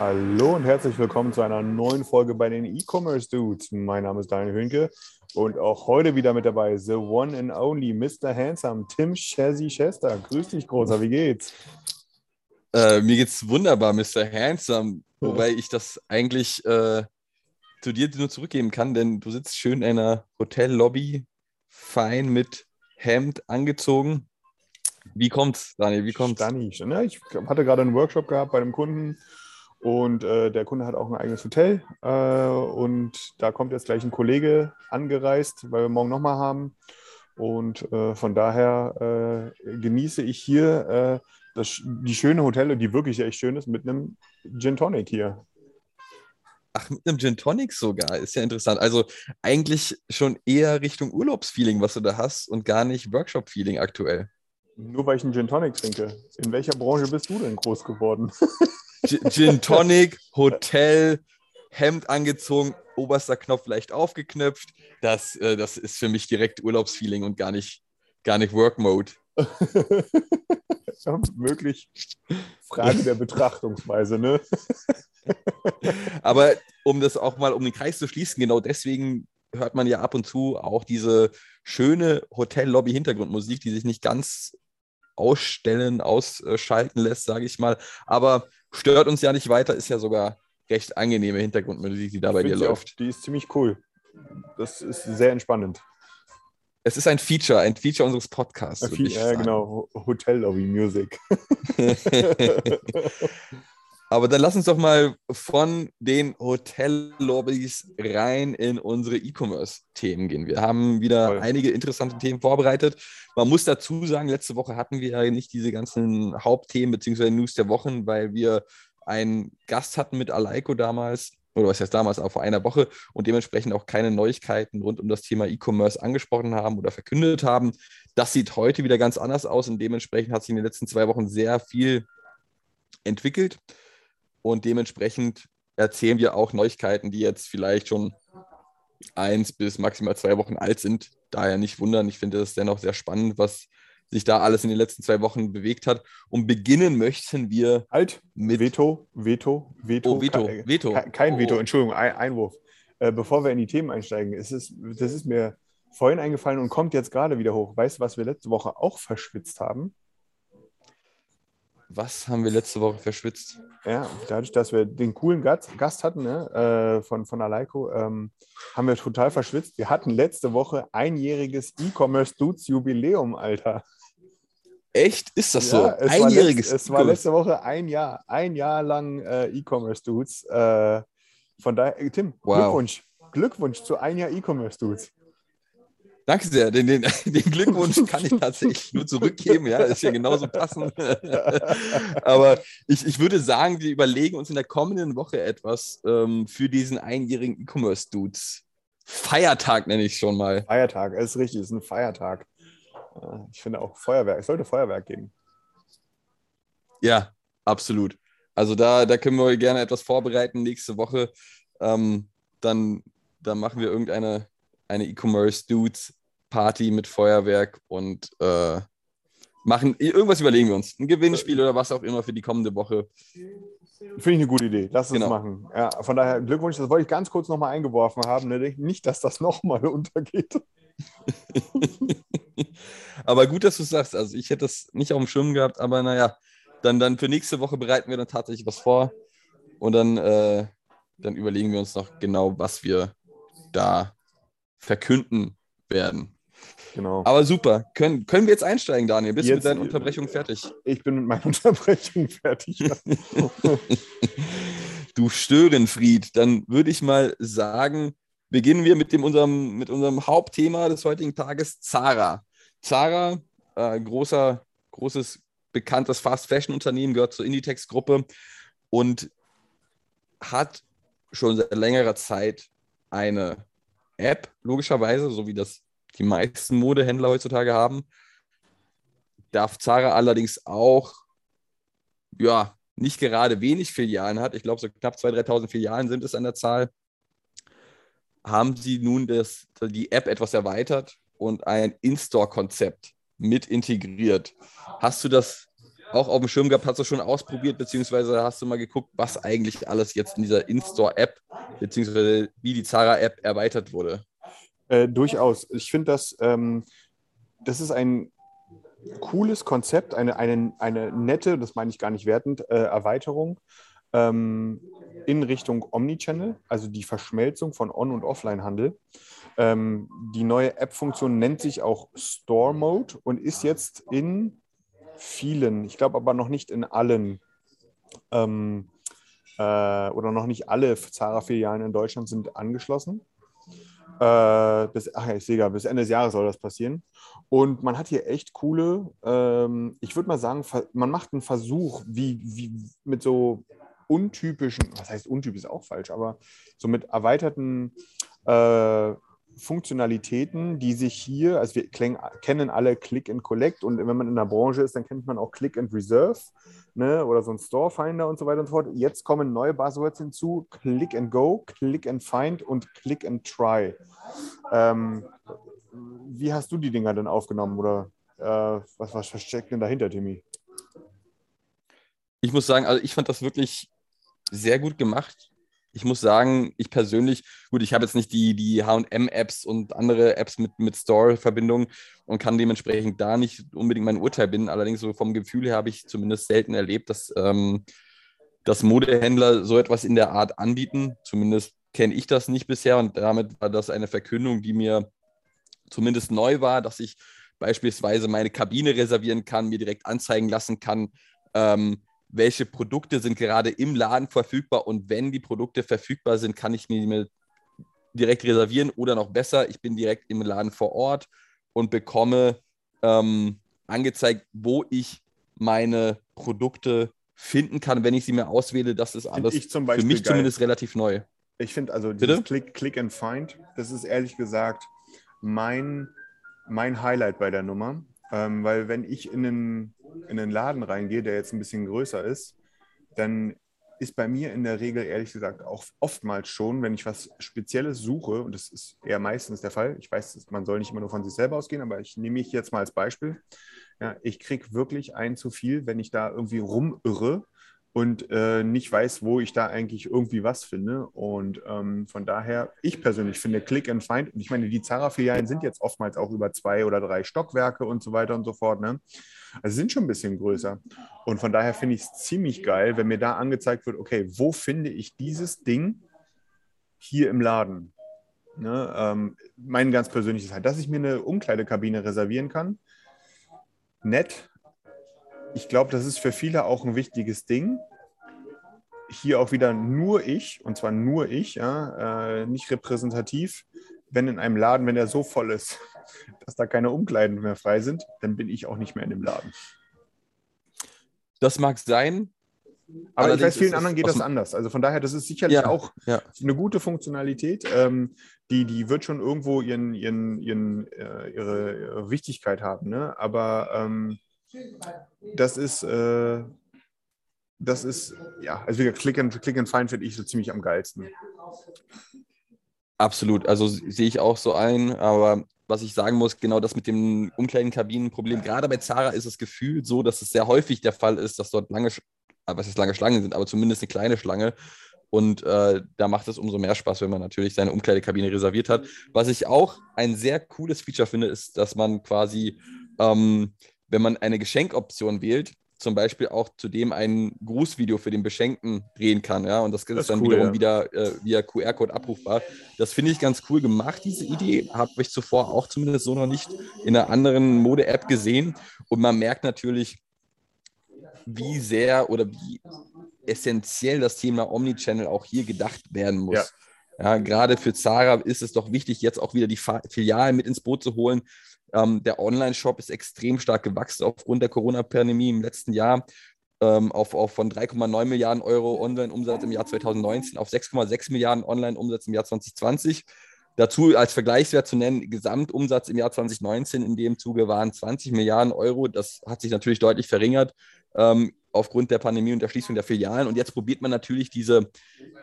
Hallo und herzlich willkommen zu einer neuen Folge bei den E-Commerce Dudes. Mein Name ist Daniel Hünke und auch heute wieder mit dabei The One and Only Mr. Handsome, Tim Shazzy Chester. Grüß dich, Großer, wie geht's? Äh, mir geht's wunderbar, Mr. Handsome. Wobei ich das eigentlich äh, zu dir nur zurückgeben kann, denn du sitzt schön in einer Hotellobby, fein mit Hemd angezogen. Wie kommt's, Daniel? Wie kommt's? Danny. Ja, ich hatte gerade einen Workshop gehabt bei einem Kunden und äh, der Kunde hat auch ein eigenes Hotel äh, und da kommt jetzt gleich ein Kollege angereist, weil wir morgen nochmal haben. Und äh, von daher äh, genieße ich hier äh, das, die schöne Hotelle, die wirklich echt schön ist, mit einem Gin Tonic hier. Ach, mit einem Gin Tonic sogar. Ist ja interessant. Also eigentlich schon eher Richtung Urlaubsfeeling, was du da hast und gar nicht Workshop-Feeling aktuell. Nur weil ich einen Gin Tonic trinke. In welcher Branche bist du denn groß geworden? Gin Tonic, Hotel, Hemd angezogen, oberster Knopf leicht aufgeknöpft. Das, äh, das ist für mich direkt Urlaubsfeeling und gar nicht, gar nicht Work Mode. möglich. Frage der Betrachtungsweise, ne? Aber um das auch mal um den Kreis zu schließen, genau deswegen hört man ja ab und zu auch diese schöne Hotel-Lobby-Hintergrundmusik, die sich nicht ganz ausstellen, ausschalten lässt, sage ich mal. Aber stört uns ja nicht weiter, ist ja sogar recht angenehme Hintergrundmusik, die da bei dir ich auch. läuft. Die ist ziemlich cool. Das ist sehr entspannend. Es ist ein Feature, ein Feature unseres Podcasts. ich Ja, genau. Hotel-Lobby Music. Aber dann lass uns doch mal von den Hotellobbys rein in unsere E-Commerce-Themen gehen. Wir haben wieder Voll. einige interessante Themen vorbereitet. Man muss dazu sagen, letzte Woche hatten wir ja nicht diese ganzen Hauptthemen bzw. News der Wochen, weil wir einen Gast hatten mit Aleiko damals, oder was heißt damals, auch vor einer Woche und dementsprechend auch keine Neuigkeiten rund um das Thema E-Commerce angesprochen haben oder verkündet haben. Das sieht heute wieder ganz anders aus und dementsprechend hat sich in den letzten zwei Wochen sehr viel entwickelt. Und dementsprechend erzählen wir auch Neuigkeiten, die jetzt vielleicht schon eins bis maximal zwei Wochen alt sind. Daher nicht wundern. Ich finde es dennoch sehr spannend, was sich da alles in den letzten zwei Wochen bewegt hat. Und beginnen möchten wir Halt. mit. Veto, Veto, Veto. Oh, Veto, Kein, Veto. Kein, Oh, Veto. Entschuldigung, ein, Einwurf. Äh, bevor wir in die Themen einsteigen, ist es, das ist mir vorhin eingefallen und kommt jetzt gerade wieder hoch. Weißt du, was wir letzte Woche auch verschwitzt haben? Was haben wir letzte Woche verschwitzt? Ja, dadurch, dass wir den coolen Gast, Gast hatten ne, äh, von, von Aleiko, ähm, haben wir total verschwitzt. Wir hatten letzte Woche einjähriges E-Commerce-Dudes-Jubiläum, Alter. Echt? Ist das so? Ja, es Einjähriges. War letzt, es war E-Commerce. letzte Woche ein Jahr, ein Jahr lang äh, E-Commerce-Dudes. Äh, von daher, Tim, Wow. Glückwunsch. Glückwunsch zu ein Jahr E-Commerce-Dudes. Danke sehr. Den, den, den Glückwunsch kann ich tatsächlich nur zurückgeben. Ja, ist ja genauso passend. Aber ich, ich würde sagen, wir überlegen uns in der kommenden Woche etwas ähm, für diesen einjährigen E-Commerce-Dudes. Feiertag nenne ich schon mal. Feiertag, es ist richtig, es ist ein Feiertag. Äh, ich finde auch Feuerwerk, es sollte Feuerwerk geben. Ja, absolut. Also da, da können wir gerne etwas vorbereiten nächste Woche. Ähm, dann, dann machen wir irgendeine eine E-Commerce-Dudes-Party mit Feuerwerk und äh, machen irgendwas überlegen wir uns. Ein Gewinnspiel oder was auch immer für die kommende Woche. Finde ich eine gute Idee. Lass Genau. machen. Ja, von daher Glückwunsch, das wollte ich ganz kurz nochmal eingeworfen haben. Ne? Nicht, dass das nochmal untergeht. aber gut, dass du es sagst. Also ich hätte das nicht auf dem Schirm gehabt, aber naja, dann, dann für nächste Woche bereiten wir dann tatsächlich was vor und dann, äh, dann überlegen wir uns noch genau, was wir da verkünden werden. Genau. Aber super. Können, können wir jetzt einsteigen, Daniel? Bist du mit deinen Unterbrechungen fertig? Ich bin mit meiner Unterbrechung fertig. Ja. du Störenfried. Dann würde ich mal sagen, beginnen wir mit, dem, unserem, mit unserem Hauptthema des heutigen Tages, Zara. Zara, äh, großer, großes bekanntes Fast-Fashion-Unternehmen, gehört zur Inditex-Gruppe und hat schon seit längerer Zeit eine App, logischerweise, so wie das die meisten Modehändler heutzutage haben. Darf Zara allerdings auch, ja, nicht gerade wenig Filialen hat, ich glaube so knapp 2.000, 3.000 Filialen sind es an der Zahl, haben sie nun das, die App etwas erweitert und ein In-Store-Konzept mit integriert. Hast du das auch auf dem Schirm gehabt? Hast du schon ausprobiert, beziehungsweise hast du mal geguckt, was eigentlich alles jetzt in dieser In-Store-App, beziehungsweise wie die Zara-App erweitert wurde? Äh, durchaus. Ich finde, das, ähm, das ist ein cooles Konzept, eine, eine, eine nette, das meine ich gar nicht wertend, äh, Erweiterung ähm, in Richtung Omnichannel, also die Verschmelzung von On- und Offline-Handel. Ähm, die neue App-Funktion nennt sich auch Store Mode und ist jetzt in vielen, ich glaube aber noch nicht in allen ähm, äh, oder noch nicht alle Zara-Filialen in Deutschland sind angeschlossen. Äh, bis, ach ich sehe gar, bis Ende des Jahres soll das passieren. Und man hat hier echt coole, ähm, ich würde mal sagen, man macht einen Versuch, wie, wie mit so untypischen, was heißt untypisch, ist auch falsch, aber so mit erweiterten äh, Funktionalitäten, die sich hier, also wir kennen alle Click and Collect und wenn man in der Branche ist, dann kennt man auch Click and Reserve ne, oder so ein Store Finder und so weiter und so fort. Jetzt kommen neue Buzzwords hinzu: Click and Go, Click and Find und Click and Try. Ähm, wie hast du die Dinger denn aufgenommen oder äh, was, was versteckt denn dahinter, Timmy? Ich muss sagen, also ich fand das wirklich sehr gut gemacht. Ich muss sagen, ich persönlich, gut, ich habe jetzt nicht die, die HM-Apps und andere Apps mit, mit Store-Verbindungen und kann dementsprechend da nicht unbedingt mein Urteil binden. Allerdings so vom Gefühl her habe ich zumindest selten erlebt, dass, ähm, dass Modehändler so etwas in der Art anbieten. Zumindest kenne ich das nicht bisher und damit war das eine Verkündung, die mir zumindest neu war, dass ich beispielsweise meine Kabine reservieren kann, mir direkt anzeigen lassen kann, ähm, welche Produkte sind gerade im Laden verfügbar und wenn die Produkte verfügbar sind, kann ich mir direkt reservieren oder noch besser, ich bin direkt im Laden vor Ort und bekomme ähm, angezeigt, wo ich meine Produkte finden kann, wenn ich sie mir auswähle. Das ist alles für mich geil. zumindest relativ neu. Ich finde also dieses Click, Click and Find, das ist ehrlich gesagt mein, mein Highlight bei der Nummer. Ähm, weil wenn ich in einen, in einen Laden reingehe, der jetzt ein bisschen größer ist, dann ist bei mir in der Regel ehrlich gesagt auch oftmals schon, wenn ich was Spezielles suche, und das ist eher meistens der Fall, ich weiß, man soll nicht immer nur von sich selber ausgehen, aber ich nehme mich jetzt mal als Beispiel. Ja, ich kriege wirklich ein zu viel, wenn ich da irgendwie rumirre und äh, nicht weiß, wo ich da eigentlich irgendwie was finde. Und ähm, von daher, ich persönlich finde Click and Find, und ich meine, die Zara-Filialen sind jetzt oftmals auch über zwei oder drei Stockwerke und so weiter und so fort. Ne? Also sind schon ein bisschen größer. Und von daher finde ich es ziemlich geil, wenn mir da angezeigt wird, okay, wo finde ich dieses Ding hier im Laden? Ne? Ähm, mein ganz persönliches halt, dass ich mir eine Umkleidekabine reservieren kann. Nett, ich glaube, das ist für viele auch ein wichtiges Ding. Hier auch wieder nur ich, und zwar nur ich, ja, äh, nicht repräsentativ. Wenn in einem Laden, wenn der so voll ist, dass da keine Umkleiden mehr frei sind, dann bin ich auch nicht mehr in dem Laden. Das mag sein. Aber Allerdings ich weiß, vielen anderen geht das anders. Also von daher, das ist sicherlich ja, auch ja. eine gute Funktionalität. Ähm, die, die wird schon irgendwo ihren, ihren, ihren, äh, ihre, ihre Wichtigkeit haben. Ne? Aber ähm, das ist, äh, das ist, ja, also wie Click and, Click and Find finde ich so ziemlich am geilsten. Absolut, also sehe ich auch so ein, aber was ich sagen muss, genau das mit dem Umkleidenkabinenproblem, gerade bei Zara ist es gefühlt so, dass es sehr häufig der Fall ist, dass dort lange, äh, was ist lange Schlangen sind, aber zumindest eine kleine Schlange. Und äh, da macht es umso mehr Spaß, wenn man natürlich seine Umkleidekabine reserviert hat. Was ich auch ein sehr cooles Feature finde, ist, dass man quasi ähm, wenn man eine Geschenkoption wählt, zum Beispiel auch zudem ein Grußvideo für den Beschenkten drehen kann. Ja? Und das, das ist dann cool, wiederum ja. wieder äh, via QR-Code abrufbar. Das finde ich ganz cool gemacht, diese Idee. Habe ich zuvor auch zumindest so noch nicht in einer anderen Mode-App gesehen. Und man merkt natürlich, wie sehr oder wie essentiell das Thema Omnichannel auch hier gedacht werden muss. Ja. Ja, gerade für Zara ist es doch wichtig, jetzt auch wieder die Filialen mit ins Boot zu holen, Ähm, der Online-Shop ist extrem stark gewachsen aufgrund der Corona-Pandemie im letzten Jahr. Ähm, auf, auf von 3,9 Milliarden Euro Online-Umsatz im Jahr 2019 auf 6,6 Milliarden Online-Umsatz im Jahr 2020. Dazu als Vergleichswert zu nennen, Gesamtumsatz im Jahr 2019 in dem Zuge waren 20 Milliarden Euro. Das hat sich natürlich deutlich verringert ähm, aufgrund der Pandemie und der Schließung der Filialen. Und jetzt probiert man natürlich diese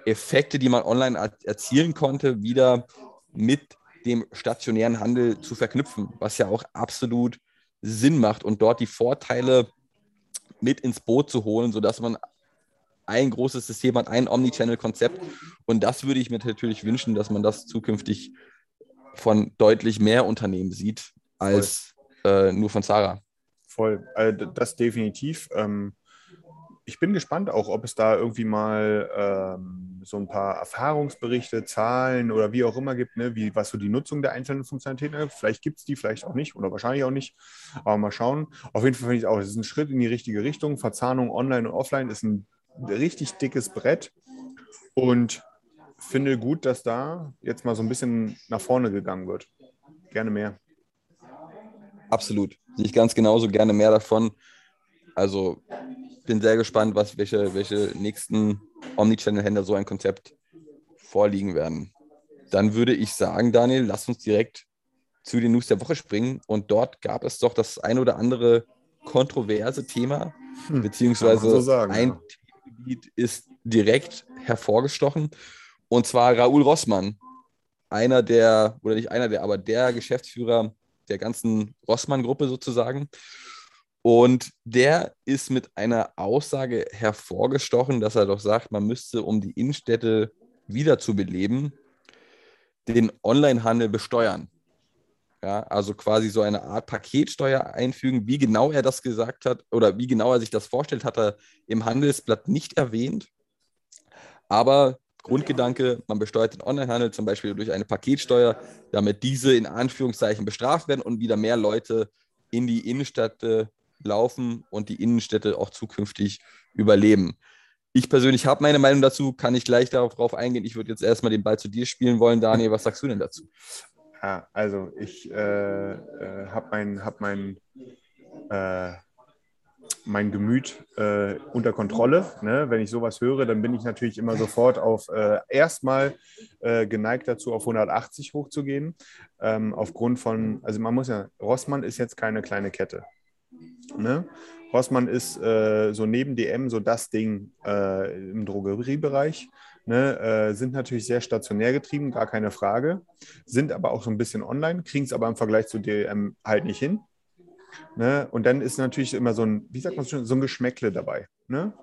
Effekte, die man online erzielen konnte, wieder mit dem stationären Handel zu verknüpfen, was ja auch absolut Sinn macht und dort die Vorteile mit ins Boot zu holen, sodass man ein großes System hat, ein Omnichannel-Konzept. Und das würde ich mir natürlich wünschen, dass man das zukünftig von deutlich mehr Unternehmen sieht als äh, nur von Sarah. Voll, also das definitiv. Ähm, ich bin gespannt auch, ob es da irgendwie mal ähm, so ein paar Erfahrungsberichte, Zahlen oder wie auch immer gibt, ne? wie, was so die Nutzung der einzelnen Funktionalitäten ist. Vielleicht gibt es die, vielleicht auch nicht oder wahrscheinlich auch nicht. Aber mal schauen. Auf jeden Fall finde ich auch, es ist ein Schritt in die richtige Richtung. Verzahnung online und offline ist ein richtig dickes Brett und finde gut, dass da jetzt mal so ein bisschen nach vorne gegangen wird. Gerne mehr. Absolut. Sehe ich ganz genauso gerne mehr davon. Also bin sehr gespannt, was, welche, welche nächsten Omnichannel-Händler so ein Konzept vorliegen werden. Dann würde ich sagen, Daniel, lass uns direkt zu den News der Woche springen. Und dort gab es doch das ein oder andere kontroverse Thema, hm, beziehungsweise so sagen, ein ja. Themengebiet ist direkt hervorgestochen. Und zwar Raoul Rossmann, einer der, oder nicht einer der, aber der Geschäftsführer der ganzen Rossmann-Gruppe sozusagen. Und der ist mit einer Aussage hervorgestochen, dass er doch sagt, man müsste, um die Innenstädte wiederzubeleben, den Onlinehandel besteuern. Ja, also quasi so eine Art Paketsteuer einfügen. Wie genau er das gesagt hat oder wie genau er sich das vorstellt, hat er im Handelsblatt nicht erwähnt. Aber Grundgedanke, man besteuert den Onlinehandel zum Beispiel durch eine Paketsteuer, damit diese in Anführungszeichen bestraft werden und wieder mehr Leute in die Innenstädte laufen und die Innenstädte auch zukünftig überleben. Ich persönlich habe meine Meinung dazu, kann ich gleich darauf eingehen. Ich würde jetzt erstmal den Ball zu dir spielen wollen. Daniel, was sagst du denn dazu? Ja, also ich äh, äh, habe mein, hab mein, äh, mein Gemüt äh, unter Kontrolle. Ne? Wenn ich sowas höre, dann bin ich natürlich immer sofort auf äh, erstmal äh, geneigt dazu, auf 180 hochzugehen. Ähm, aufgrund von, also man muss ja, Rossmann ist jetzt keine kleine Kette. Ne? Rossmann ist äh, so neben DM so das Ding äh, im Drogeriebereich. Ne? Äh, sind natürlich sehr stationär getrieben, gar keine Frage. Sind aber auch so ein bisschen online, kriegen es aber im Vergleich zu DM halt nicht hin. Ne? Und dann ist natürlich immer so ein, wie sagt man schon, so ein Geschmäckle dabei. Ne?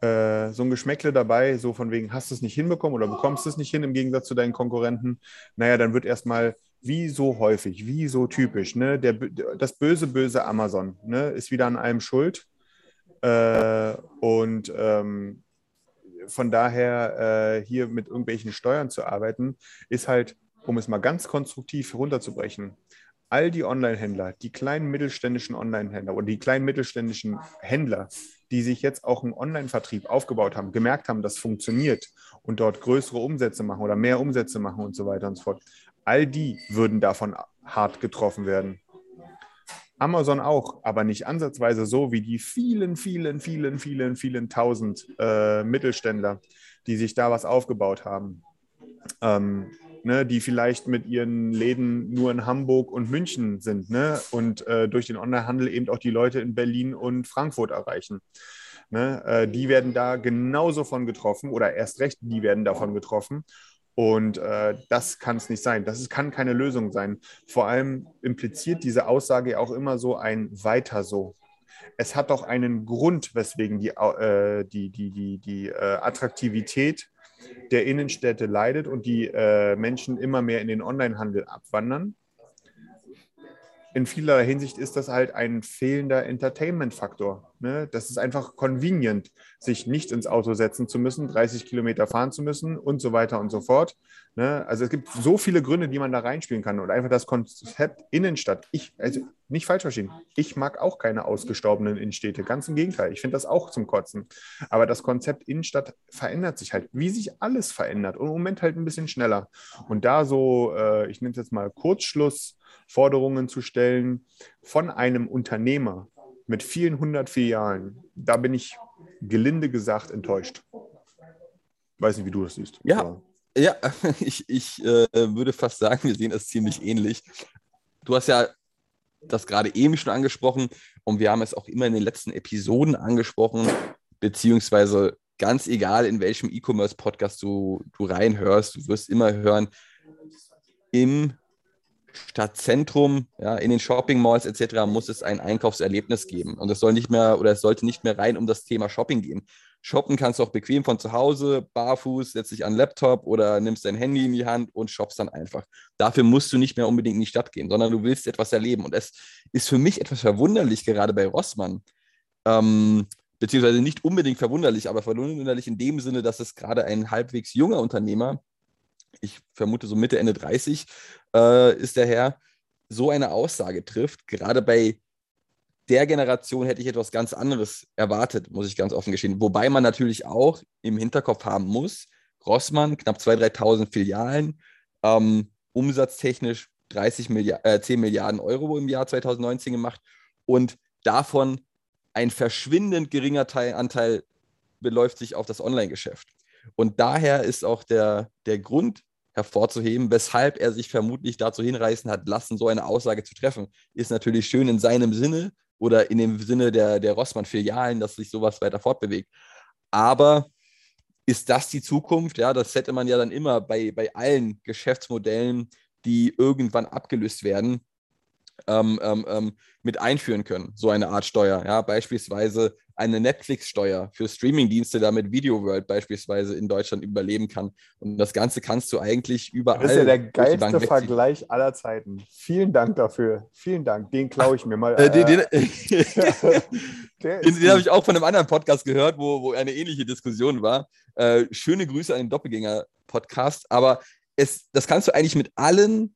Äh, so ein Geschmäckle dabei, so von wegen, hast du es nicht hinbekommen oder bekommst du es nicht hin im Gegensatz zu deinen Konkurrenten. Naja, dann wird erstmal wie so häufig, wie so typisch. Ne? Der, das böse, böse Amazon ne? ist wieder an allem schuld. Äh, und ähm, von daher äh, hier mit irgendwelchen Steuern zu arbeiten, ist halt, um es mal ganz konstruktiv runterzubrechen, all die Online-Händler, die kleinen mittelständischen Online-Händler oder die kleinen mittelständischen Händler, die sich jetzt auch einen Online-Vertrieb aufgebaut haben, gemerkt haben, das funktioniert und dort größere Umsätze machen oder mehr Umsätze machen und so weiter und so fort, All die würden davon hart getroffen werden. Amazon auch, aber nicht ansatzweise so wie die vielen, vielen, vielen, vielen, vielen tausend äh, Mittelständler, die sich da was aufgebaut haben. Ähm, ne, die vielleicht mit ihren Läden nur in Hamburg und München sind ne, und äh, durch den Onlinehandel eben auch die Leute in Berlin und Frankfurt erreichen. Ne, äh, die werden da genauso von getroffen oder erst recht, die werden davon getroffen. Und äh, das kann es nicht sein. Das ist, kann keine Lösung sein. Vor allem impliziert diese Aussage auch immer so ein weiter so. Es hat doch einen Grund, weswegen die, äh, die, die, die, die äh, Attraktivität der Innenstädte leidet und die äh, Menschen immer mehr in den Onlinehandel abwandern in vieler Hinsicht ist das halt ein fehlender Entertainment-Faktor. Ne? Das ist einfach convenient, sich nicht ins Auto setzen zu müssen, 30 Kilometer fahren zu müssen und so weiter und so fort. Ne? Also es gibt so viele Gründe, die man da reinspielen kann und einfach das Konzept Innenstadt. Ich, also nicht falsch verstehen, ich mag auch keine ausgestorbenen Innenstädte, ganz im Gegenteil. Ich finde das auch zum Kotzen. Aber das Konzept Innenstadt verändert sich halt, wie sich alles verändert und im Moment halt ein bisschen schneller. Und da so, äh, ich nenne es jetzt mal Kurzschluss, Forderungen zu stellen von einem Unternehmer mit vielen hundert Filialen, da bin ich gelinde gesagt enttäuscht. Weiß nicht, wie du das siehst. Ja. Aber Ja, ich, ich äh, würde fast sagen, wir sehen das ziemlich ähnlich. Du hast ja das gerade eben schon angesprochen und wir haben es auch immer in den letzten Episoden angesprochen, beziehungsweise ganz egal, in welchem E-Commerce-Podcast du, du reinhörst, du wirst immer hören, im Stadtzentrum, ja, in den Shopping-Malls etc. muss es ein Einkaufserlebnis geben. Und es soll nicht mehr oder es sollte nicht mehr rein um das Thema Shopping gehen. Shoppen kannst du auch bequem von zu Hause, barfuß, setzt dich an den Laptop oder nimmst dein Handy in die Hand und shoppst dann einfach. Dafür musst du nicht mehr unbedingt in die Stadt gehen, sondern du willst etwas erleben. Und es ist für mich etwas verwunderlich, gerade bei Rossmann, ähm, beziehungsweise nicht unbedingt verwunderlich, aber verwunderlich in dem Sinne, dass es gerade ein halbwegs junger Unternehmer, ich vermute so Mitte, Ende 30, äh, ist der Herr, so eine Aussage trifft, gerade bei der Generation hätte ich etwas ganz anderes erwartet, muss ich ganz offen gestehen. Wobei man natürlich auch im Hinterkopf haben muss, Rossmann, knapp 2.000, 3.000 Filialen, ähm, umsatztechnisch 30 Milliard, äh, 10 Milliarden Euro im Jahr 2019 gemacht und davon ein verschwindend geringer Teil, Anteil beläuft sich auf das Online-Geschäft. Und daher ist auch der, der Grund hervorzuheben, weshalb er sich vermutlich dazu hinreißen hat lassen, so eine Aussage zu treffen, ist natürlich schön in seinem Sinne oder in dem Sinne der, der Rossmann-Filialen, dass sich sowas weiter fortbewegt. Aber ist das die Zukunft? Ja, das hätte man ja dann immer bei, bei allen Geschäftsmodellen, die irgendwann abgelöst werden, ähm, ähm, ähm, mit einführen können, so eine Art Steuer. Ja, beispielsweise eine Netflix-Steuer für Streamingdienste, damit Video World beispielsweise in Deutschland überleben kann. Und das Ganze kannst du eigentlich überall. Das ist ja der geilste. Vergleich aller Zeiten. Vielen Dank dafür. Vielen Dank. Den klaue ich mir mal. Äh, den den, der den, den habe ich auch von einem anderen Podcast gehört, wo, wo eine ähnliche Diskussion war. Äh, schöne Grüße an den Doppelgänger-Podcast. Aber es, das kannst du eigentlich mit allen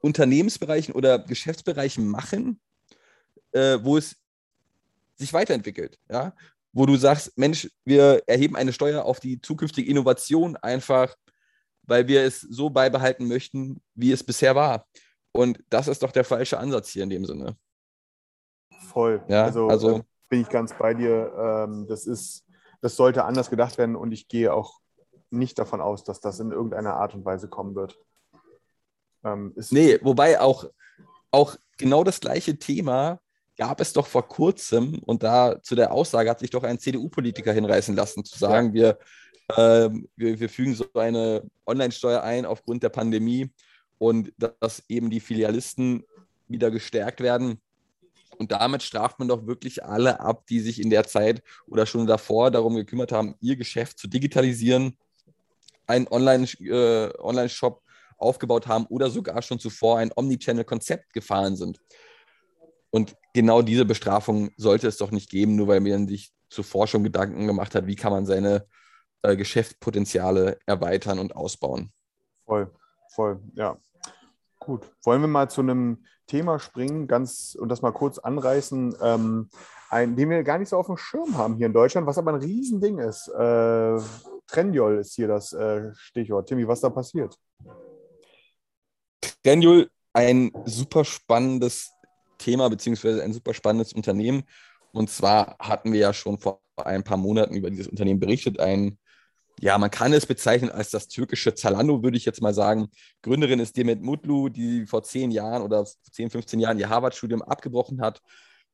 Unternehmensbereichen oder Geschäftsbereichen machen, äh, wo es sich weiterentwickelt. Ja? Wo du sagst, Mensch, wir erheben eine Steuer auf die zukünftige Innovation einfach, weil wir es so beibehalten möchten, wie es bisher war. Und das ist doch der falsche Ansatz hier in dem Sinne. Voll. Ja, also, also- äh, bin ich ganz bei dir. Ähm, das ist, das sollte anders gedacht werden und ich gehe auch nicht davon aus, dass das in irgendeiner Art und Weise kommen wird. Ähm, Nee, wobei auch, auch genau das gleiche Thema gab es doch vor kurzem und da zu der Aussage hat sich doch ein CDU-Politiker hinreißen lassen, zu sagen, wir, ähm, wir, wir fügen so eine Online-Steuer ein aufgrund der Pandemie und dass eben die Filialisten wieder gestärkt werden. Und damit straft man doch wirklich alle ab, die sich in der Zeit oder schon davor darum gekümmert haben, ihr Geschäft zu digitalisieren, einen Online-Shop äh, Online-Shop aufgebaut haben oder sogar schon zuvor ein Omnichannel-Konzept gefahren sind. Und genau diese Bestrafung sollte es doch nicht geben, nur weil man sich zuvor schon Gedanken gemacht hat, wie kann man seine äh, Geschäftspotenziale erweitern und ausbauen. Voll, voll, ja. Gut. Wollen wir mal zu einem Thema springen, ganz und das mal kurz anreißen, ähm, ein, den wir gar nicht so auf dem Schirm haben hier in Deutschland, was aber ein Riesending ist. Äh, Trendyol ist hier das äh, Stichwort. Timmy, was da passiert? Granule, ein super spannendes Thema, beziehungsweise ein super spannendes Unternehmen. Und zwar hatten wir ja schon vor ein paar Monaten über dieses Unternehmen berichtet. Ein, ja, man kann es bezeichnen als das türkische Zalando, würde ich jetzt mal sagen. Gründerin ist Demet Mutlu, die vor zehn Jahren oder 10, 15 Jahren ihr Harvard-Studium abgebrochen hat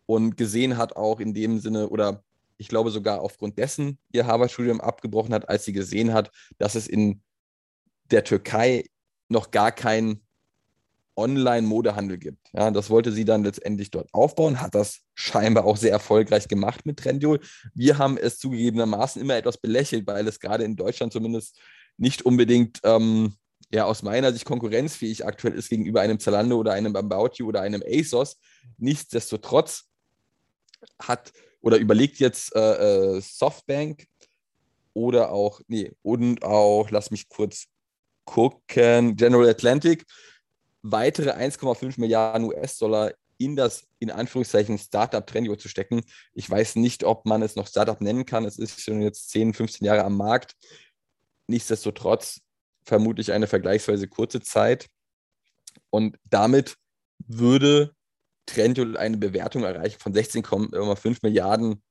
und gesehen hat, auch in dem Sinne, oder ich glaube sogar aufgrund dessen ihr Harvard-Studium abgebrochen hat, als sie gesehen hat, dass es in der Türkei noch gar keinen Online-Modehandel gibt. Ja, das wollte sie dann letztendlich dort aufbauen, hat das scheinbar auch sehr erfolgreich gemacht mit Trendyol. Wir haben es zugegebenermaßen immer etwas belächelt, weil es gerade in Deutschland zumindest nicht unbedingt ähm, ja, aus meiner Sicht konkurrenzfähig aktuell ist gegenüber einem Zalando oder einem About You oder einem ASOS. Nichtsdestotrotz hat oder überlegt jetzt äh, äh, Softbank oder auch, nee, und auch, lass mich kurz gucken, General Atlantic, weitere 1,5 Milliarden US-Dollar in das, in Anführungszeichen, Startup Trendio zu stecken. Ich weiß nicht, ob man es noch Startup nennen kann. Es ist schon jetzt 10, 15 Jahre am Markt. Nichtsdestotrotz vermutlich eine vergleichsweise kurze Zeit. Und damit würde Trendyol eine Bewertung erreichen von 16,5 Milliarden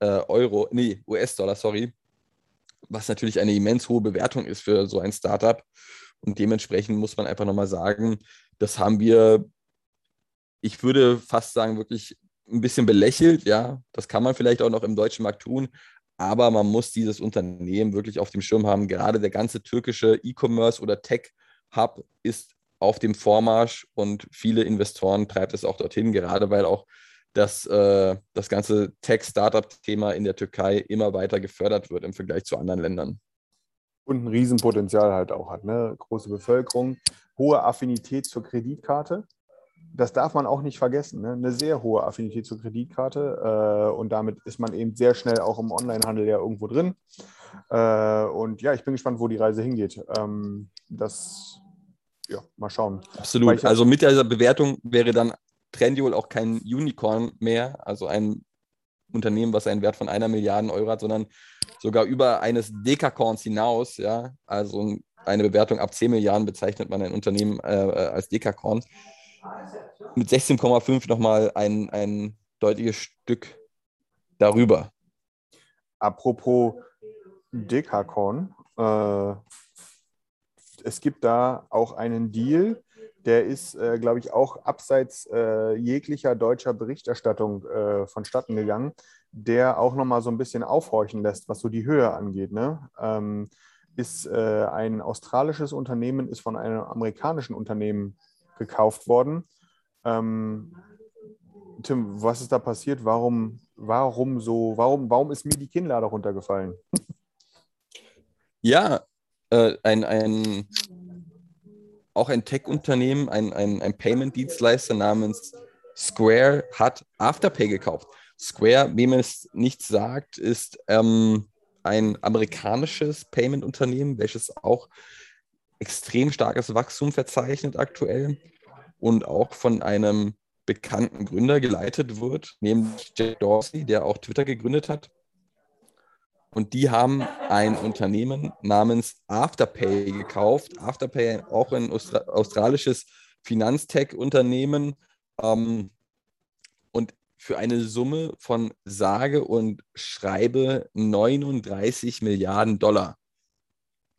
äh, Euro, nee, US-Dollar, sorry, was natürlich eine immens hohe Bewertung ist für so ein Startup. Und dementsprechend muss man einfach nochmal sagen, das haben wir, ich würde fast sagen, wirklich ein bisschen belächelt. Ja, das kann man vielleicht auch noch im deutschen Markt tun. Aber man muss dieses Unternehmen wirklich auf dem Schirm haben. Gerade der ganze türkische E-Commerce oder Tech-Hub ist auf dem Vormarsch und viele Investoren treibt es auch dorthin, gerade weil auch das, äh, das ganze Tech-Startup-Thema in der Türkei immer weiter gefördert wird im Vergleich zu anderen Ländern. Und ein Riesenpotenzial halt auch hat. Ne? Große Bevölkerung, hohe Affinität zur Kreditkarte. Das darf man auch nicht vergessen. Ne? Eine sehr hohe Affinität zur Kreditkarte. Äh, und damit ist man eben sehr schnell auch im Onlinehandel ja irgendwo drin. Äh, und ja, ich bin gespannt, wo die Reise hingeht. Ähm, das, ja, mal schauen. Absolut. Also mit dieser Bewertung wäre dann Trendyol auch kein Unicorn mehr, also ein Unternehmen, was einen Wert von einer Milliarde Euro hat, sondern sogar über eines Dekakorns hinaus. Ja, also eine Bewertung ab 10 Milliarden bezeichnet man ein Unternehmen äh, äh als Dekakorn. Mit 16,5 nochmal ein, ein deutliches Stück darüber. Apropos Dekakorn, äh, es gibt da auch einen Deal der ist, äh, glaube ich, auch abseits äh, jeglicher deutscher Berichterstattung äh, vonstatten gegangen, der auch nochmal so ein bisschen aufhorchen lässt, was so die Höhe angeht. Ne? Ähm, ist äh, ein australisches Unternehmen, ist von einem amerikanischen Unternehmen gekauft worden. Ähm, Tim, was ist da passiert? Warum, warum so, warum, warum ist mir die Kinnlade runtergefallen? Ja, äh, ein, ein auch ein Tech-Unternehmen, ein, ein, ein Payment-Dienstleister namens Square hat Afterpay gekauft. Square, wem es nichts sagt, ist ähm, ein amerikanisches Payment-Unternehmen, welches auch extrem starkes Wachstum verzeichnet aktuell und auch von einem bekannten Gründer geleitet wird, nämlich Jack Dorsey, der auch Twitter gegründet hat. Und die haben ein Unternehmen namens Afterpay gekauft. Afterpay auch ein Austra australisches Finanztech-Unternehmen. Ähm, und für eine Summe von sage und schreibe 39 Milliarden Dollar.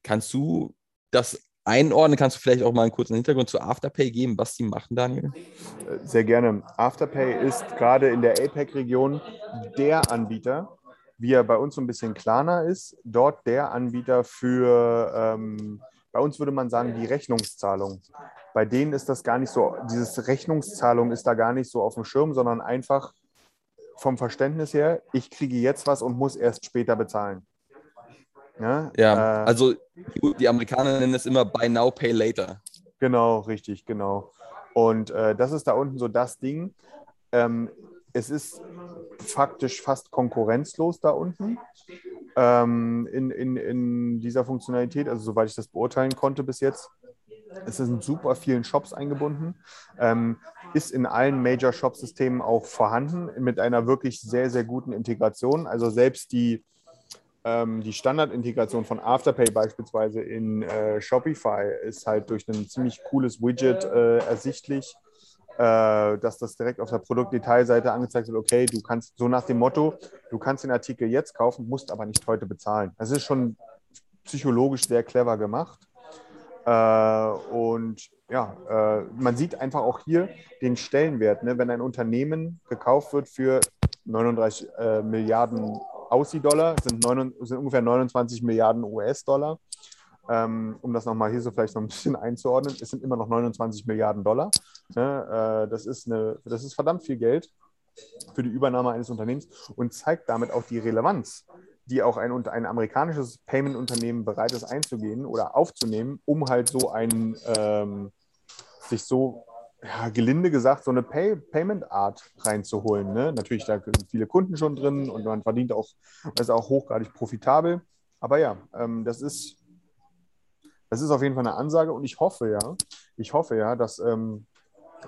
Kannst du das einordnen? Kannst du vielleicht auch mal einen kurzen Hintergrund zu Afterpay geben, was die machen, Daniel? Sehr gerne. Afterpay ist gerade in der APEC-Region der Anbieter wie er bei uns so ein bisschen kleiner ist, dort der Anbieter für, ähm, bei uns würde man sagen, die Rechnungszahlung. Bei denen ist das gar nicht so, dieses Rechnungszahlung ist da gar nicht so auf dem Schirm, sondern einfach vom Verständnis her, ich kriege jetzt was und muss erst später bezahlen. Ja, ja äh, also die Amerikaner nennen es immer Buy Now, Pay Later. Genau, richtig, genau. Und äh, das ist da unten so das Ding. Ähm, es ist faktisch fast konkurrenzlos da unten ähm, in, in, in dieser Funktionalität, also soweit ich das beurteilen konnte bis jetzt. Es sind super vielen Shops eingebunden, ähm, ist in allen Major-Shop-Systemen auch vorhanden, mit einer wirklich sehr, sehr guten Integration. Also selbst die, ähm, die Standardintegration von Afterpay beispielsweise in äh, Shopify ist halt durch ein ziemlich cooles Widget äh, ersichtlich dass das direkt auf der Produktdetailseite angezeigt wird, okay, du kannst so nach dem Motto, du kannst den Artikel jetzt kaufen, musst aber nicht heute bezahlen. Das ist schon psychologisch sehr clever gemacht. Äh, und ja, äh, man sieht einfach auch hier den Stellenwert. Ne? Wenn ein Unternehmen gekauft wird für 39 äh, Milliarden Aussie-Dollar, sind, sind ungefähr 29 Milliarden US-Dollar, um das nochmal hier so vielleicht noch ein bisschen einzuordnen, es sind immer noch 29 Milliarden Dollar. Ne? Äh, das, ist eine, das ist verdammt viel Geld für die Übernahme eines Unternehmens und zeigt damit auch die Relevanz, die auch ein, ein amerikanisches Payment-Unternehmen bereit ist einzugehen oder aufzunehmen, um halt so einen, ähm, sich so ja, gelinde gesagt, so eine Pay Payment-Art reinzuholen. Ne? Natürlich, da sind viele Kunden schon drin und man verdient auch, ist auch hochgradig profitabel. Aber ja, ähm, das ist das ist auf jeden Fall eine Ansage und ich hoffe ja, ich hoffe ja, dass ähm,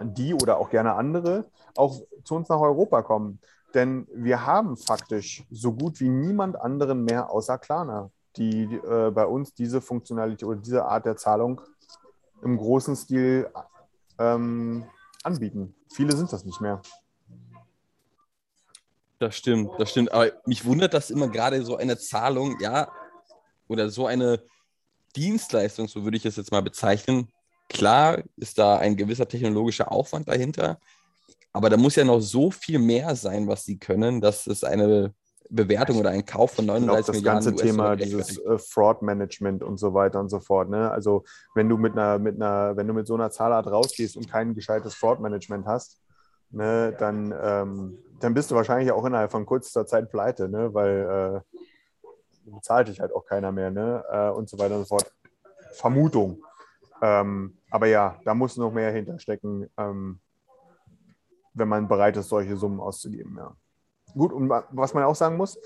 die oder auch gerne andere auch zu uns nach Europa kommen. Denn wir haben faktisch so gut wie niemand anderen mehr außer Klarna, die äh, bei uns diese Funktionalität oder diese Art der Zahlung im großen Stil ähm, anbieten. Viele sind das nicht mehr. Das stimmt, das stimmt. Aber mich wundert das immer gerade so eine Zahlung, ja, oder so eine Dienstleistung, so würde ich es jetzt mal bezeichnen. Klar ist da ein gewisser technologischer Aufwand dahinter, aber da muss ja noch so viel mehr sein, was sie können, dass es eine Bewertung oder ein Kauf von Ich glaube, 39 das Milliarden ganze Thema, dieses äh, Fraud-Management und so weiter und so fort. Ne? Also wenn du mit einer, mit einer, wenn du mit so einer Zahlart rausgehst und kein gescheites Fraud-Management hast, ne, dann, ähm, dann bist du wahrscheinlich auch innerhalb von kurzer Zeit pleite, ne? weil äh, bezahlt dich halt auch keiner mehr, ne? Äh, und so weiter und so fort. Vermutung. Ähm, aber ja, da muss noch mehr hinterstecken, ähm, wenn man bereit ist, solche Summen auszugeben, ja. Gut, und wa- was man auch sagen muss,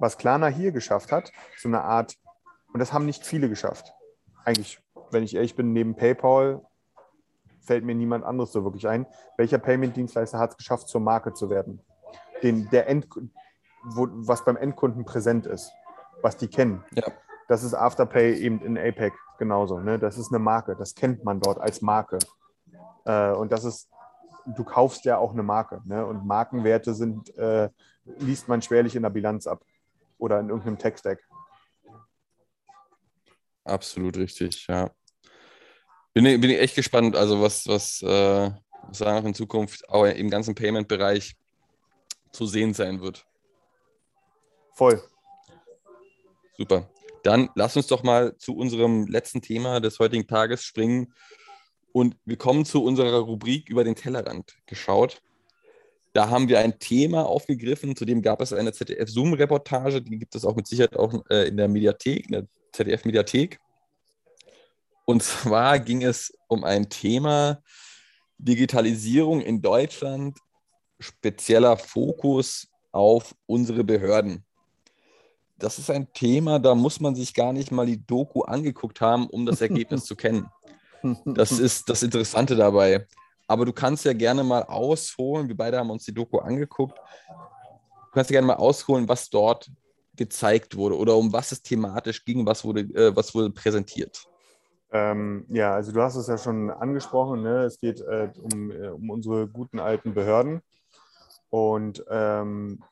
was Klarna hier geschafft hat, so eine Art, und das haben nicht viele geschafft. Eigentlich, wenn ich ehrlich bin, neben PayPal fällt mir niemand anderes so wirklich ein. Welcher Payment-Dienstleister hat es geschafft, zur Marke zu werden? Den, der End, wo, was beim Endkunden präsent ist, was die kennen. Ja. Das ist Afterpay eben in APEC genauso. Ne? Das ist eine Marke, das kennt man dort als Marke. Äh, und das ist, du kaufst ja auch eine Marke. Ne? Und Markenwerte sind, äh, liest man schwerlich in der Bilanz ab oder in irgendeinem Tech-Stack. Absolut richtig, ja. Bin, ich- bin ich echt gespannt, also was, was, äh, was da noch in Zukunft auch im ganzen Payment-Bereich zu sehen sein wird. Voll. Super. Dann lass uns doch mal zu unserem letzten Thema des heutigen Tages springen. Und wir kommen zu unserer Rubrik über den Tellerrand geschaut. Da haben wir ein Thema aufgegriffen, zu dem gab es eine ZDF-Zoom-Reportage, die gibt es auch mit Sicherheit auch äh, in der Mediathek, in der ZDF-Mediathek. Und zwar ging es um ein Thema Digitalisierung in Deutschland, spezieller Fokus auf unsere Behörden das ist ein Thema, da muss man sich gar nicht mal die Doku angeguckt haben, um das Ergebnis zu kennen. Das ist das Interessante dabei. Aber du kannst ja gerne mal ausholen, wir beide haben uns die Doku angeguckt, du kannst ja gerne mal ausholen, was dort gezeigt wurde oder um was es thematisch ging, was wurde, äh, was wurde präsentiert. Ähm, ja, also du hast es ja schon angesprochen. Ne? Es geht äh, um, äh, um unsere guten alten Behörden und ähm,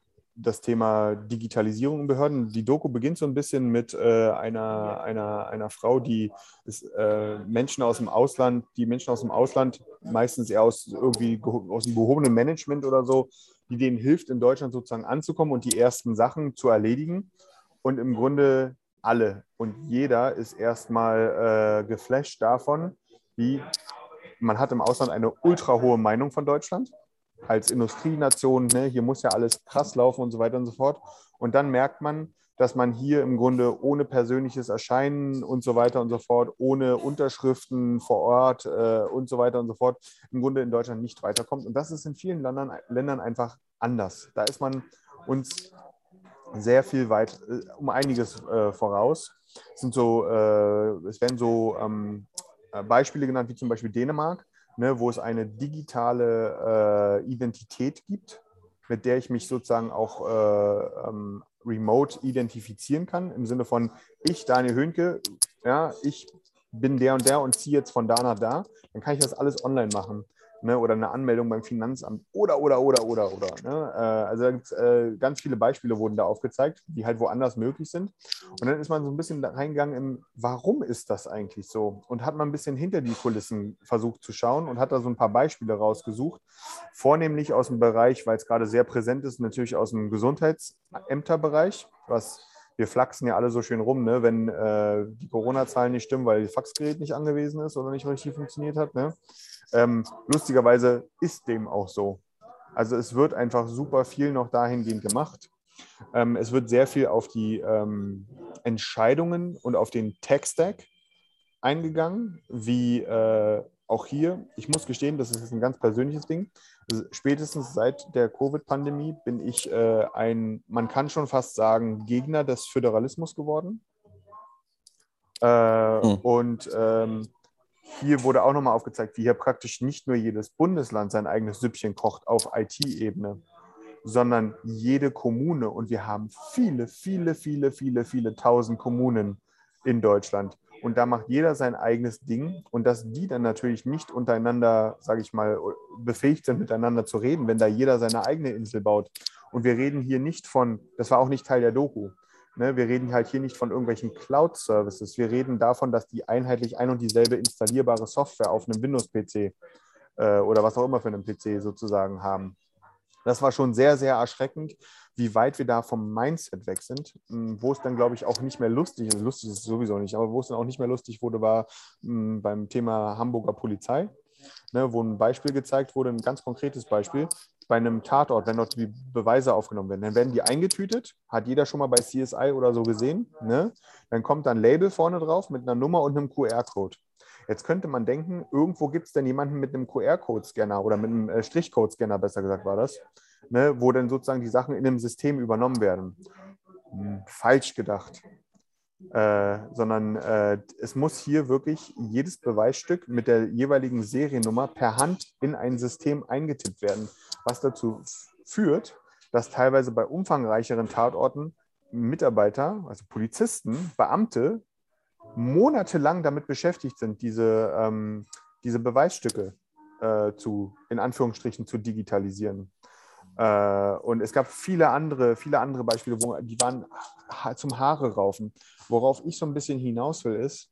das Thema Digitalisierung in Behörden. Die Doku beginnt so ein bisschen mit äh, einer, einer, einer Frau, die ist, äh, Menschen aus dem Ausland, die Menschen aus dem Ausland, meistens eher aus irgendwie aus dem gehobenen Management oder so, die denen hilft, in Deutschland sozusagen anzukommen und die ersten Sachen zu erledigen. Und im Grunde alle und jeder ist erstmal äh, geflasht davon, wie man hat im Ausland eine ultra hohe Meinung von Deutschland als Industrienation. Ne? Hier muss ja alles krass laufen und so weiter und so fort. Und dann merkt man, dass man hier im Grunde ohne persönliches Erscheinen und so weiter und so fort, ohne Unterschriften vor Ort äh, und so weiter und so fort, im Grunde in Deutschland nicht weiterkommt. Und das ist in vielen Ländern, Ländern einfach anders. Da ist man uns sehr viel weit, äh, um einiges äh, voraus. Es, sind so, äh, es werden so ähm, äh, Beispiele genannt, wie zum Beispiel Dänemark, ne, wo es eine digitale äh, Identität gibt, mit der ich mich sozusagen auch äh, ähm, remote identifizieren kann, im Sinne von, ich, Daniel Höhnke, ja, ich bin der und der und ziehe jetzt von da nach da, dann kann ich das alles online machen. Ne, oder eine Anmeldung beim Finanzamt oder, oder, oder, oder, oder. Ne? Äh, also äh, ganz viele Beispiele wurden da aufgezeigt, die halt woanders möglich sind. Und dann ist man so ein bisschen reingegangen im, warum ist das eigentlich so? Und hat man ein bisschen hinter die Kulissen versucht zu schauen und hat da so ein paar Beispiele rausgesucht. Vornehmlich aus dem Bereich, weil es gerade sehr präsent ist, natürlich aus dem Gesundheitsämterbereich, was wir flachsen ja alle so schön rum, ne? wenn äh, die Corona-Zahlen nicht stimmen, weil das Faxgerät nicht angewiesen ist oder nicht richtig funktioniert hat. Ne? Ähm, lustigerweise ist dem auch so. Also es wird einfach super viel noch dahingehend gemacht. Ähm, es wird sehr viel auf die ähm, Entscheidungen und auf den Tech-Stack eingegangen, wie äh, auch hier. Ich muss gestehen, das ist ein ganz persönliches Ding. Also spätestens seit der Covid-Pandemie bin ich äh, ein, man kann schon fast sagen, Gegner des Föderalismus geworden. Äh, Hm. Und ähm, hier wurde auch nochmal aufgezeigt, wie hier praktisch nicht nur jedes Bundesland sein eigenes Süppchen kocht auf IT-Ebene, sondern jede Kommune. Und wir haben viele, viele, viele, viele, viele tausend Kommunen in Deutschland. und da macht jeder sein eigenes Ding und dass die dann natürlich nicht untereinander, sage ich mal, befähigt sind, miteinander zu reden, wenn da jeder seine eigene Insel baut. Und wir reden hier nicht von, das war auch nicht Teil der Doku, ne? wir reden halt hier nicht von irgendwelchen Cloud-Services, wir reden davon, dass die einheitlich ein und dieselbe installierbare Software auf einem Windows-PC äh, oder was auch immer für einen PC sozusagen haben. Das war schon sehr, sehr erschreckend, wie weit wir da vom Mindset weg sind. Hm, wo es dann, glaube ich, auch nicht mehr lustig ist, lustig ist es sowieso nicht, aber wo es dann auch nicht mehr lustig wurde, war hm, beim Thema Hamburger Polizei, ne, wo ein Beispiel gezeigt wurde, ein ganz konkretes Beispiel. Bei einem Tatort, wenn dort die Beweise aufgenommen werden, dann werden die eingetütet, hat jeder schon mal bei CSI oder so gesehen. Ne? Dann kommt dann ein Label vorne drauf mit einer Nummer und einem QR-Code. Jetzt könnte man denken, irgendwo gibt es denn jemanden mit einem QR-Code-Scanner oder mit einem äh, Strichcode-Scanner, besser gesagt war das, ne, wo dann sozusagen die Sachen in einem System übernommen werden. Hm, falsch gedacht. Äh, sondern äh, es muss hier wirklich jedes Beweisstück mit der jeweiligen Seriennummer per Hand in ein System eingetippt werden, was dazu führt, dass teilweise bei umfangreicheren Tatorten Mitarbeiter, also Polizisten, Beamte monatelang damit beschäftigt sind, diese, ähm, diese Beweisstücke äh, zu, in Anführungsstrichen, zu digitalisieren. Äh, und es gab viele andere, viele andere Beispiele, wo die waren zum Haare raufen. Worauf ich so ein bisschen hinaus will, ist,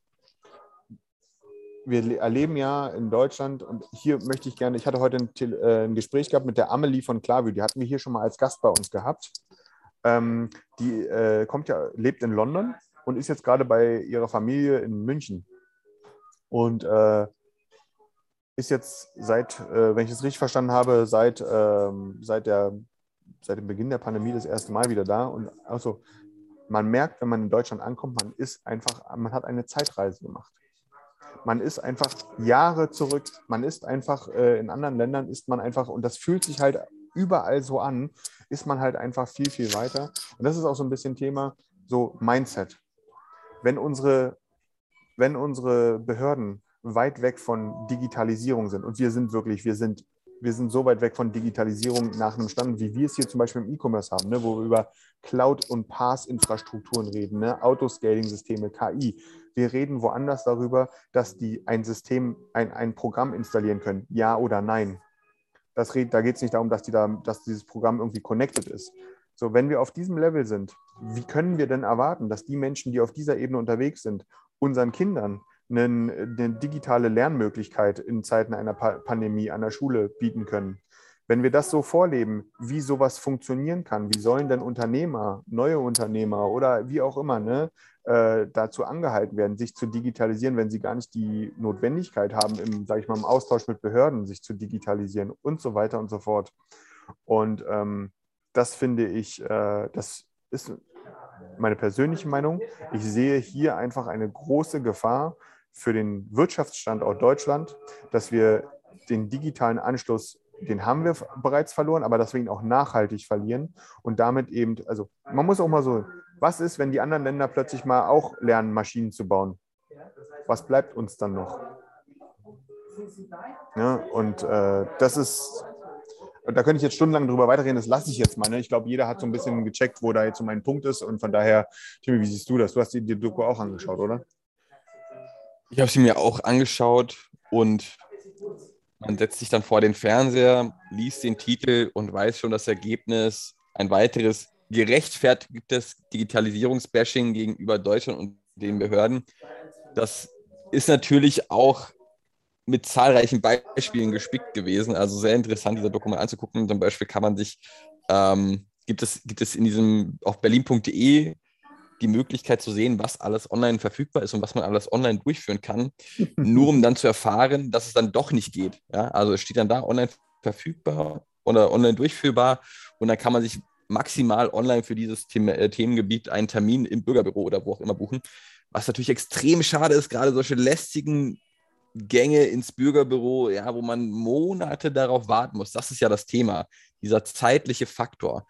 wir erleben ja in Deutschland, und hier möchte ich gerne, ich hatte heute ein, äh, ein Gespräch gehabt mit der Amelie von Klavio, die hatten wir hier schon mal als Gast bei uns gehabt. Ähm, die äh, kommt ja, lebt in London und ist jetzt gerade bei ihrer Familie in München. Und äh, ist jetzt seit, äh, wenn ich es richtig verstanden habe, seit, ähm, seit, der, seit dem Beginn der Pandemie das erste Mal wieder da. Und also man merkt, wenn man in Deutschland ankommt, man ist einfach, man hat eine Zeitreise gemacht. Man ist einfach Jahre zurück. Man ist einfach, äh, in anderen Ländern ist man einfach, und das fühlt sich halt überall so an, ist man halt einfach viel, viel weiter. Und das ist auch so ein bisschen Thema, so Mindset wenn unsere, wenn unsere Behörden weit weg von Digitalisierung sind, und wir sind wirklich, wir sind, wir sind so weit weg von Digitalisierung nach einem Stand, wie wir es hier zum Beispiel im E-Commerce haben, ne, wo wir über Cloud- und Pass-Infrastrukturen reden, ne, Autoscaling-Systeme, KI. Wir reden woanders darüber, dass die ein System, ein, ein Programm installieren können, ja oder nein. Das, da geht es nicht darum, dass, die da, dass dieses Programm irgendwie connected ist, so, wenn wir auf diesem Level sind, wie können wir denn erwarten, dass die Menschen, die auf dieser Ebene unterwegs sind, unseren Kindern eine, eine digitale Lernmöglichkeit in Zeiten einer pa Pandemie an der Schule bieten können? Wenn wir das so vorleben, wie sowas funktionieren kann, wie sollen denn Unternehmer, neue Unternehmer oder wie auch immer ne, äh, dazu angehalten werden, sich zu digitalisieren, wenn sie gar nicht die Notwendigkeit haben, im, sag ich mal, im Austausch mit Behörden sich zu digitalisieren und so weiter und so fort. Und ähm, das finde ich, äh, das ist meine persönliche Meinung. Ich sehe hier einfach eine große Gefahr für den Wirtschaftsstandort Deutschland, dass wir den digitalen Anschluss, den haben wir bereits verloren, aber dass wir ihn auch nachhaltig verlieren und damit eben, also man muss auch mal so, was ist, wenn die anderen Länder plötzlich mal auch lernen, Maschinen zu bauen? Was bleibt uns dann noch? Ja, und äh, das ist da könnte ich jetzt stundenlang drüber weiterreden, das lasse ich jetzt mal. Ne? Ich glaube, jeder hat so ein bisschen gecheckt, wo da jetzt so mein Punkt ist. Und von daher, Timmy, wie siehst du das? Du hast dir die Doku auch angeschaut, oder? Ich habe sie mir auch angeschaut und man setzt sich dann vor den Fernseher, liest den Titel und weiß schon das Ergebnis. Ein weiteres gerechtfertigtes Digitalisierungsbashing gegenüber Deutschland und den Behörden. Das ist natürlich auch mit zahlreichen Beispielen gespickt gewesen. Also sehr interessant, dieser Dokument anzugucken. Zum Beispiel kann man sich, ähm, gibt, es, gibt es in diesem auf berlin.de die Möglichkeit zu sehen, was alles online verfügbar ist und was man alles online durchführen kann, nur um dann zu erfahren, dass es dann doch nicht geht. Ja? Also es steht dann da online verfügbar oder online durchführbar und dann kann man sich maximal online für dieses Thema, äh, Themengebiet einen Termin im Bürgerbüro oder wo auch immer buchen. Was natürlich extrem schade ist, gerade solche lästigen Gänge ins Bürgerbüro, ja, wo man Monate darauf warten muss. Das ist ja das Thema, dieser zeitliche Faktor.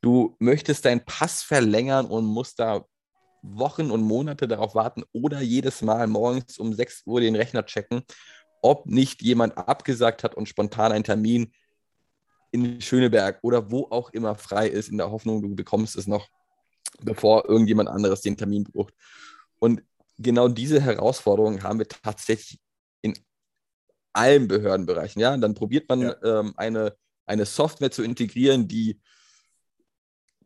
Du möchtest deinen Pass verlängern und musst da Wochen und Monate darauf warten oder jedes Mal morgens um 6 Uhr den Rechner checken, ob nicht jemand abgesagt hat und spontan einen Termin in Schöneberg oder wo auch immer frei ist, in der Hoffnung, du bekommst es noch, bevor irgendjemand anderes den Termin bucht. Und genau diese Herausforderung haben wir tatsächlich allen Behördenbereichen. Ja, dann probiert man Ja. ähm, eine, eine Software zu integrieren, die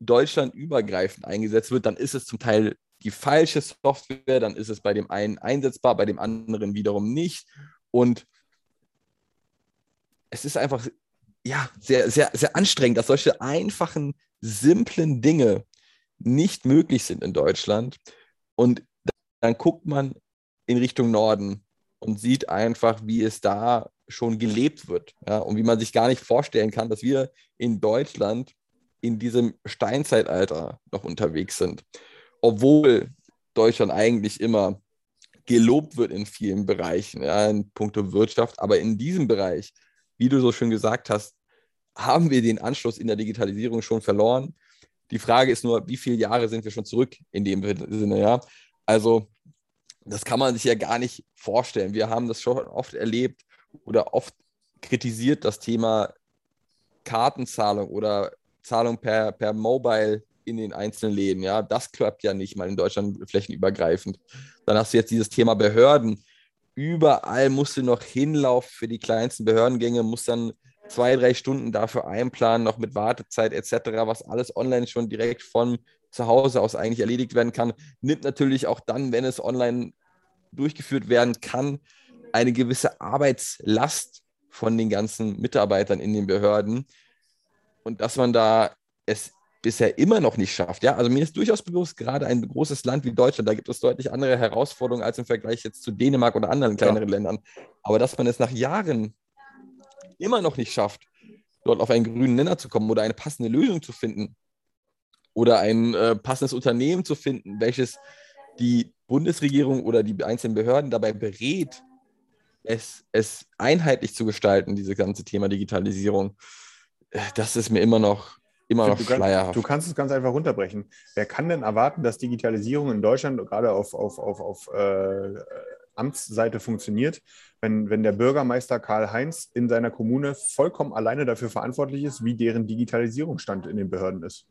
deutschlandübergreifend eingesetzt wird, dann ist es zum Teil die falsche Software, dann ist es bei dem einen einsetzbar, bei dem anderen wiederum nicht. Und es ist einfach ja, sehr, sehr, sehr anstrengend, dass solche einfachen, simplen Dinge nicht möglich sind in Deutschland. Und dann guckt man in Richtung Norden und sieht einfach, wie es da schon gelebt wird. Ja, und wie man sich gar nicht vorstellen kann, dass wir in Deutschland in diesem Steinzeitalter noch unterwegs sind. Obwohl Deutschland eigentlich immer gelobt wird in vielen Bereichen, ja, in puncto Wirtschaft. Aber in diesem Bereich, wie du so schön gesagt hast, haben wir den Anschluss in der Digitalisierung schon verloren. Die Frage ist nur, wie viele Jahre sind wir schon zurück in dem Sinne, ja? Also, das kann man sich ja gar nicht vorstellen. Wir haben das schon oft erlebt oder oft kritisiert, das Thema Kartenzahlung oder Zahlung per, per Mobile in den einzelnen Läden. Ja, das klappt ja nicht mal in Deutschland flächenübergreifend. Dann hast du jetzt dieses Thema Behörden. Überall musst du noch hinlaufen für die kleinsten Behördengänge, musst dann zwei, drei Stunden dafür einplanen, noch mit Wartezeit etc., was alles online schon direkt von zu Hause aus eigentlich erledigt werden kann. Nimmt natürlich auch dann, wenn es online durchgeführt werden kann, eine gewisse Arbeitslast von den ganzen Mitarbeitern in den Behörden. Und dass man da es bisher immer noch nicht schafft. Ja, also mir ist durchaus bewusst, gerade ein großes Land wie Deutschland, da gibt es deutlich andere Herausforderungen als im Vergleich jetzt zu Dänemark oder anderen kleineren ja. Ländern. Aber dass man es nach Jahren immer noch nicht schafft, dort auf einen grünen Nenner zu kommen oder eine passende Lösung zu finden oder ein äh, passendes Unternehmen zu finden, welches die Bundesregierung oder die einzelnen Behörden dabei berät, es, es einheitlich zu gestalten, dieses ganze Thema Digitalisierung, äh, das ist mir immer noch, immer noch du, schleierhaft. du kannst es ganz einfach runterbrechen. Wer kann denn erwarten, dass Digitalisierung in Deutschland gerade auf, auf, auf, auf äh, Amtsseite funktioniert, wenn, wenn der Bürgermeister Karl-Heinz in seiner Kommune vollkommen alleine dafür verantwortlich ist, wie deren Digitalisierungsstand in den Behörden ist?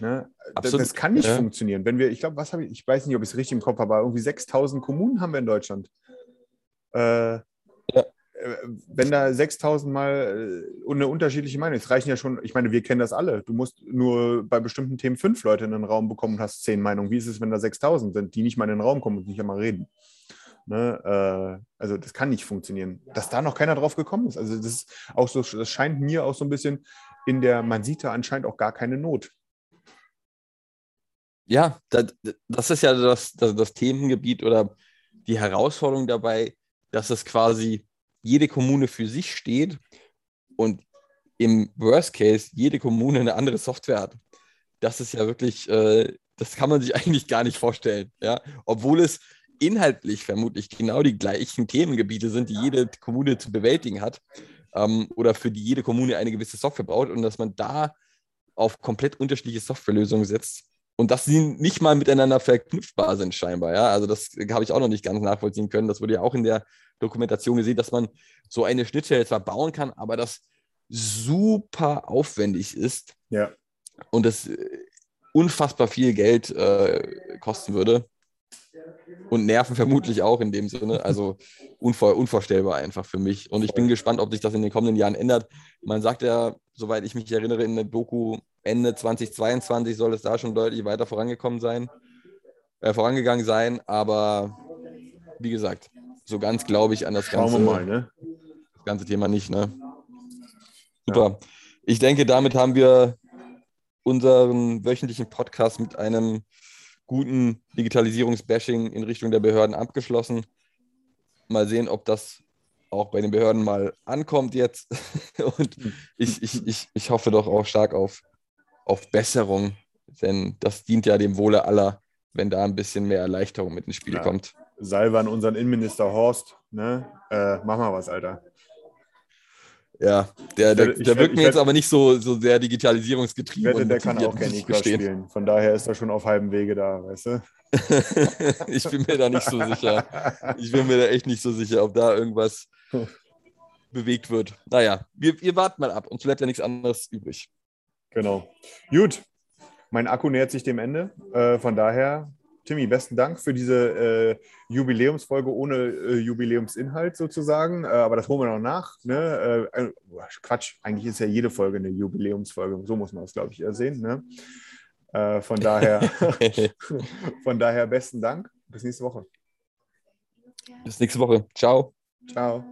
Ne? Das, das, kann nicht ja. funktionieren. Wenn wir, ich glaube, was habe ich, ich weiß nicht, ob ich es richtig im Kopf habe, aber irgendwie 6000 Kommunen haben wir in Deutschland. Äh, ja. Wenn da 6000 Mal äh, eine unterschiedliche Meinung ist, reichen ja schon, ich meine, wir kennen das alle. Du musst nur bei bestimmten Themen fünf Leute in den Raum bekommen und hast zehn Meinungen. Wie ist es, wenn da 6000 sind, die nicht mal in den Raum kommen und nicht einmal reden? Ne, äh, also das kann nicht funktionieren. Dass da noch keiner drauf gekommen ist. Also das ist auch so, das scheint mir auch so ein bisschen in der, man sieht da anscheinend auch gar keine Not. Ja, das, ist ja das, das, das Themengebiet oder die Herausforderung dabei, dass es quasi jede Kommune für sich steht und im Worst Case jede Kommune eine andere Software hat. Das ist ja wirklich, äh, das kann man sich eigentlich gar nicht vorstellen. Ja? Obwohl es inhaltlich vermutlich genau die gleichen Themengebiete sind, die jede Kommune zu bewältigen hat ähm, oder für die jede Kommune eine gewisse Software braucht und dass man da auf komplett unterschiedliche Softwarelösungen setzt und dass sie nicht mal miteinander verknüpfbar sind scheinbar. Ja? Also das habe ich auch noch nicht ganz nachvollziehen können. Das wurde ja auch in der Dokumentation gesehen, dass man so eine Schnittstelle zwar bauen kann, aber das super aufwendig ist ja. und das unfassbar viel Geld äh, kosten würde. Und Nerven vermutlich auch in dem Sinne. Also unvor, unvorstellbar einfach für mich. Und ich bin gespannt, ob sich das in den kommenden Jahren ändert. Man sagt ja, soweit ich mich erinnere, in der Doku Ende 2022 soll es da schon deutlich weiter vorangekommen sein, äh, vorangegangen sein. Aber wie gesagt, so ganz glaube ich an das ganze, mal, ne? das ganze Thema nicht. Ne? Super. Ja. Ich denke, damit haben wir unseren wöchentlichen Podcast mit einem guten Digitalisierungsbashing in Richtung der Behörden abgeschlossen. Mal sehen, ob das auch bei den Behörden mal ankommt jetzt. Und ich, ich, ich, ich hoffe doch auch stark auf, auf Besserung, denn das dient ja dem Wohle aller, wenn da ein bisschen mehr Erleichterung mit ins Spiel ja. kommt. Salve an unseren Innenminister Horst. Ne? Äh, mach mal was, Alter. Ja, der, der, der wirkt mir jetzt aber nicht so, so sehr digitalisierungsgetrieben. Wette, der kann auch Candy Crush spielen. Von daher ist er schon auf halbem Wege da, weißt du? ich bin mir da nicht so sicher. Ich bin mir da echt nicht so sicher, ob da irgendwas bewegt wird. Naja, wir, wir warten mal ab. Uns bleibt ja nichts anderes übrig. Genau. Gut. Mein Akku nähert sich dem Ende. Äh, von daher Timmy, besten Dank für diese äh, Jubiläumsfolge ohne äh, Jubiläumsinhalt sozusagen. Äh, aber das holen wir noch nach. Ne? Äh, äh, Quatsch, eigentlich ist ja jede Folge eine Jubiläumsfolge. So muss man es, glaube ich, eher sehen. Ne? Äh, von, daher, von daher besten Dank. Bis nächste Woche. Bis nächste Woche. Ciao. Ciao.